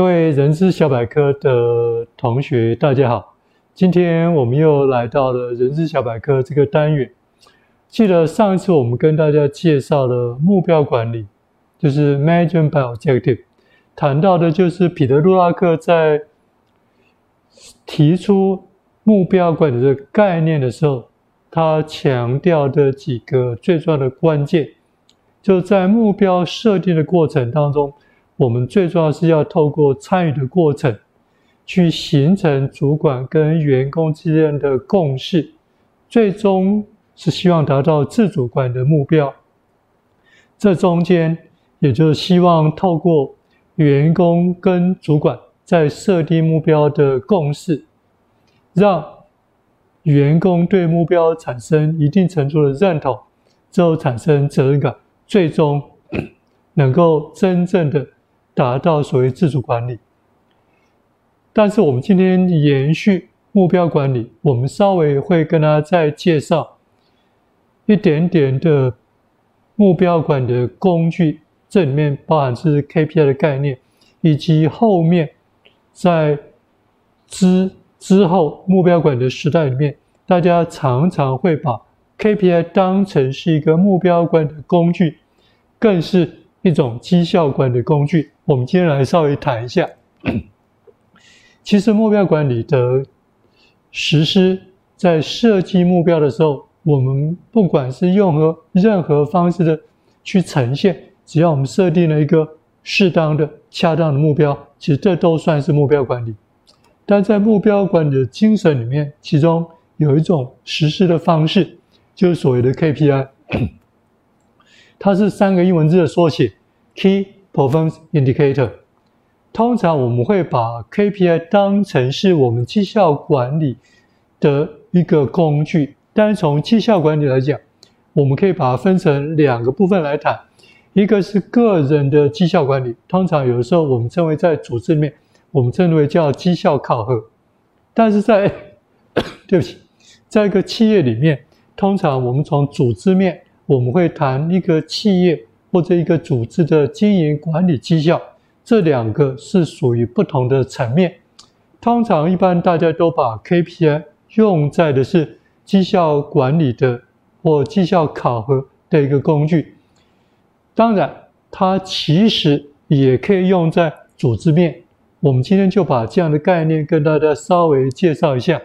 各位人资小百科的同学，大家好！今天我们又来到了人资小百科这个单元。记得上一次我们跟大家介绍了目标管理，就是 Management by Objective，谈到的就是彼得·杜拉克在提出目标管理的概念的时候，他强调的几个最重要的关键，就在目标设定的过程当中。我们最重要是要透过参与的过程，去形成主管跟员工之间的共识，最终是希望达到自主管的目标。这中间，也就是希望透过员工跟主管在设定目标的共识，让员工对目标产生一定程度的认同，之后产生责任感，最终能够真正的。达到所谓自主管理，但是我们今天延续目标管理，我们稍微会跟大家再介绍一点点的目标管的工具，这里面包含是 KPI 的概念，以及后面在之之后目标管的时代里面，大家常常会把 KPI 当成是一个目标管理的工具，更是一种绩效管理工具。我们今天来稍微谈一下，其实目标管理的实施，在设计目标的时候，我们不管是用何任何方式的去呈现，只要我们设定了一个适当的、恰当的目标，其实这都算是目标管理。但在目标管理的精神里面，其中有一种实施的方式，就是所谓的 KPI，它是三个英文字的缩写：Key。Performance Indicator，通常我们会把 KPI 当成是我们绩效管理的一个工具。但是从绩效管理来讲，我们可以把它分成两个部分来谈。一个是个人的绩效管理，通常有的时候我们称为在组织里面，我们称为叫绩效考核。但是在 对不起，在一个企业里面，通常我们从组织面，我们会谈一个企业。或者一个组织的经营管理绩效，这两个是属于不同的层面。通常一般大家都把 KPI 用在的是绩效管理的或绩效考核的一个工具。当然，它其实也可以用在组织面。我们今天就把这样的概念跟大家稍微介绍一下。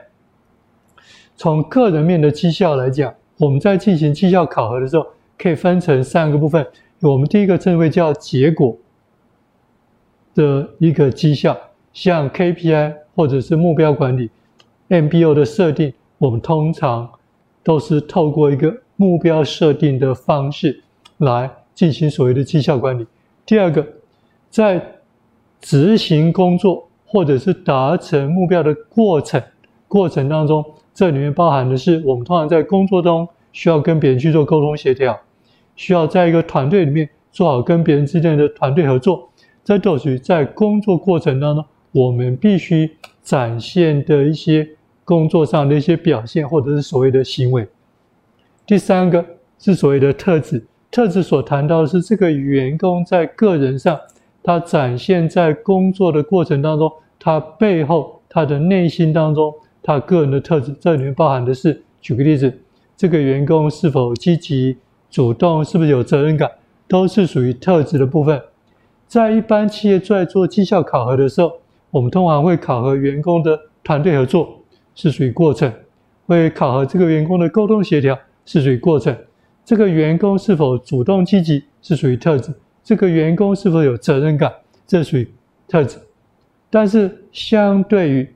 从个人面的绩效来讲，我们在进行绩效考核的时候，可以分成三个部分。我们第一个称为叫结果的一个绩效，像 KPI 或者是目标管理、MBO 的设定，我们通常都是透过一个目标设定的方式来进行所谓的绩效管理。第二个，在执行工作或者是达成目标的过程过程当中，这里面包含的是我们通常在工作中需要跟别人去做沟通协调。需要在一个团队里面做好跟别人之间的团队合作，这都属于在工作过程当中我们必须展现的一些工作上的一些表现，或者是所谓的行为。第三个是所谓的特质，特质所谈到的是这个员工在个人上，他展现在工作的过程当中，他背后他的内心当中他个人的特质，这里面包含的是，举个例子，这个员工是否积极。主动是不是有责任感，都是属于特质的部分。在一般企业在做绩效考核的时候，我们通常会考核员工的团队合作，是属于过程；会考核这个员工的沟通协调，是属于过程。这个员工是否主动积极，是属于特质；这个员工是否有责任感，这属于特质。但是相对于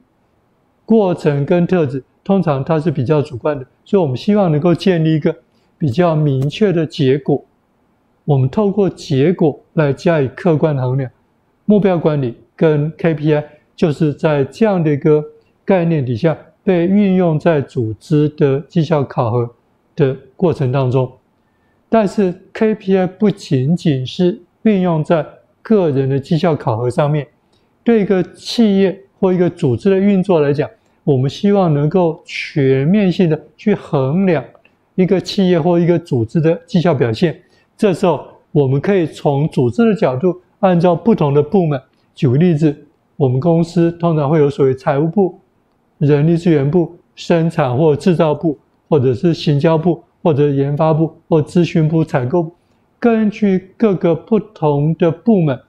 过程跟特质，通常它是比较主观的，所以我们希望能够建立一个。比较明确的结果，我们透过结果来加以客观衡量。目标管理跟 KPI 就是在这样的一个概念底下被运用在组织的绩效考核的过程当中。但是 KPI 不仅仅是运用在个人的绩效考核上面，对一个企业或一个组织的运作来讲，我们希望能够全面性的去衡量。一个企业或一个组织的绩效表现，这时候我们可以从组织的角度，按照不同的部门举个例子，我们公司通常会有所谓财务部、人力资源部、生产或制造部，或者是行销部，或者研发部，或咨询部、采购部，根据各个不同的部门，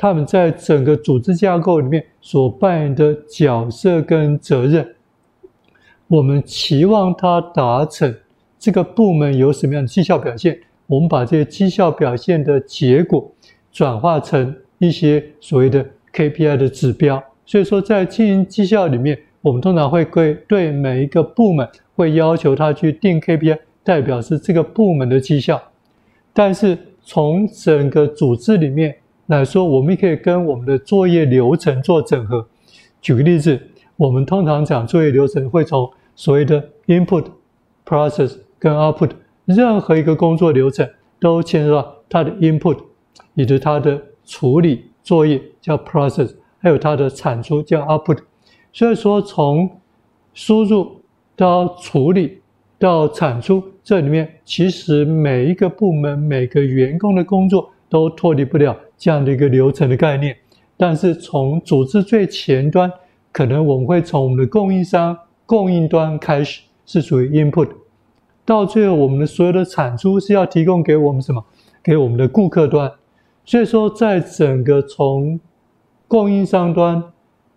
他们在整个组织架构里面所扮演的角色跟责任，我们期望他达成这个部门有什么样的绩效表现，我们把这些绩效表现的结果转化成一些所谓的 KPI 的指标。所以说，在经营绩效里面，我们通常会对对每一个部门会要求他去定 KPI，代表是这个部门的绩效。但是从整个组织里面来说，我们也可以跟我们的作业流程做整合。举个例子，我们通常讲作业流程会从所谓的 input、process 跟 output，任何一个工作流程都牵涉到它的 input，以及它的处理作业叫 process，还有它的产出叫 output。所以说，从输入到处理到产出，这里面其实每一个部门、每个员工的工作都脱离不了这样的一个流程的概念。但是从组织最前端，可能我们会从我们的供应商供应端开始，是属于 input，到最后我们的所有的产出是要提供给我们什么？给我们的顾客端。所以说，在整个从供应商端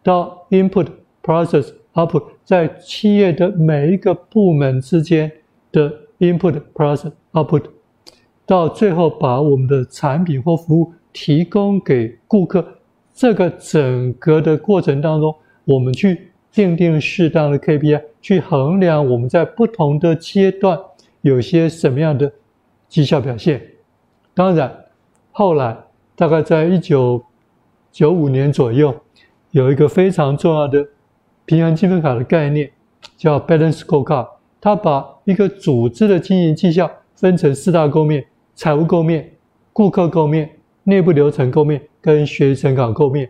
到 input。Process output 在企业的每一个部门之间的 input process output，到最后把我们的产品或服务提供给顾客，这个整个的过程当中，我们去订定适当的 KPI，去衡量我们在不同的阶段有些什么样的绩效表现。当然，后来大概在一九九五年左右，有一个非常重要的。平衡积分卡的概念叫 Balance Scorecard，它把一个组织的经营绩效分成四大构面：财务构面、顾客构面、内部流程构面跟学习成长构面。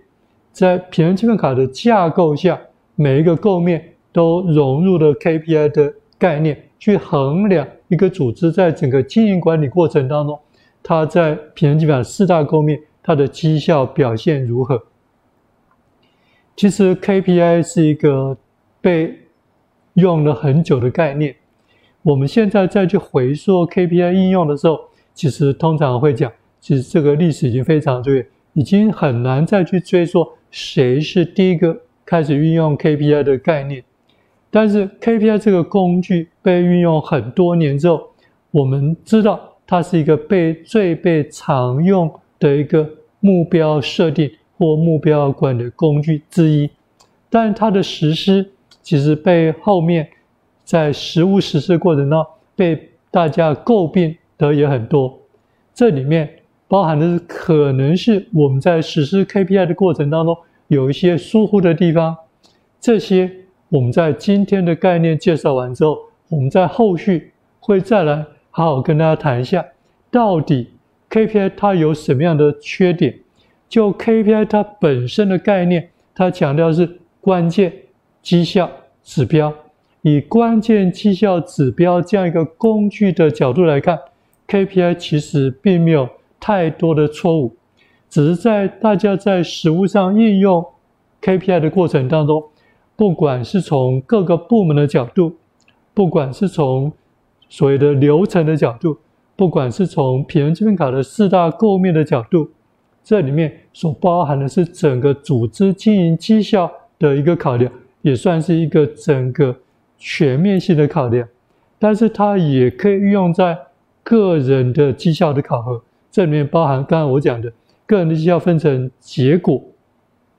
在平衡积分卡的架构下，每一个构面都融入了 KPI 的概念，去衡量一个组织在整个经营管理过程当中，它在平衡积分卡四大构面它的绩效表现如何。其实 KPI 是一个被用了很久的概念。我们现在再去回溯 KPI 应用的时候，其实通常会讲，其实这个历史已经非常久远，已经很难再去追溯谁是第一个开始运用 KPI 的概念。但是 KPI 这个工具被运用很多年之后，我们知道它是一个被最被常用的一个目标设定。或目标管理工具之一，但它的实施其实被后面在实物实施过程中被大家诟病的也很多。这里面包含的是可能是我们在实施 KPI 的过程当中有一些疏忽的地方。这些我们在今天的概念介绍完之后，我们在后续会再来好好跟大家谈一下，到底 KPI 它有什么样的缺点。就 KPI 它本身的概念，它强调是关键绩效指标。以关键绩效指标这样一个工具的角度来看，KPI 其实并没有太多的错误，只是在大家在实务上应用 KPI 的过程当中，不管是从各个部门的角度，不管是从所谓的流程的角度，不管是从平衡积分卡的四大构面的角度。这里面所包含的是整个组织经营绩效的一个考量，也算是一个整个全面性的考量。但是它也可以运用在个人的绩效的考核。这里面包含刚刚我讲的个人的绩效分成结果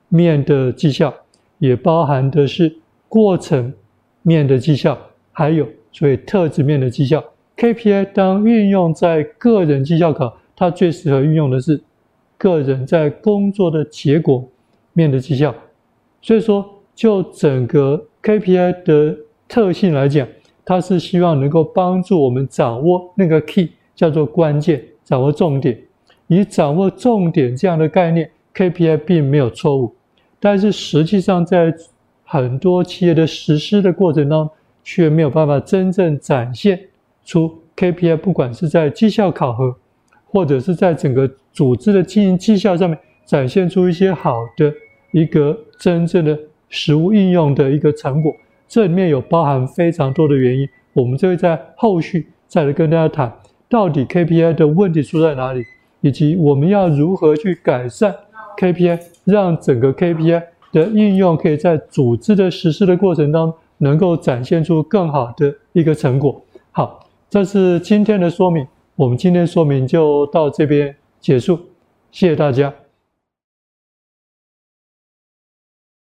面的绩效，也包含的是过程面的绩效，还有所谓特质面的绩效。KPI 当运用在个人绩效考，它最适合运用的是。个人在工作的结果面的绩效，所以说就整个 KPI 的特性来讲，它是希望能够帮助我们掌握那个 key，叫做关键，掌握重点。以掌握重点这样的概念，KPI 并没有错误，但是实际上在很多企业的实施的过程当中，却没有办法真正展现出 KPI，不管是在绩效考核。或者是在整个组织的经营绩效上面展现出一些好的一个真正的实务应用的一个成果。这里面有包含非常多的原因，我们就会在后续再来跟大家谈，到底 KPI 的问题出在哪里，以及我们要如何去改善 KPI，让整个 KPI 的应用可以在组织的实施的过程当中，能够展现出更好的一个成果。好，这是今天的说明，我们今天说明就到这边结束，谢谢大家。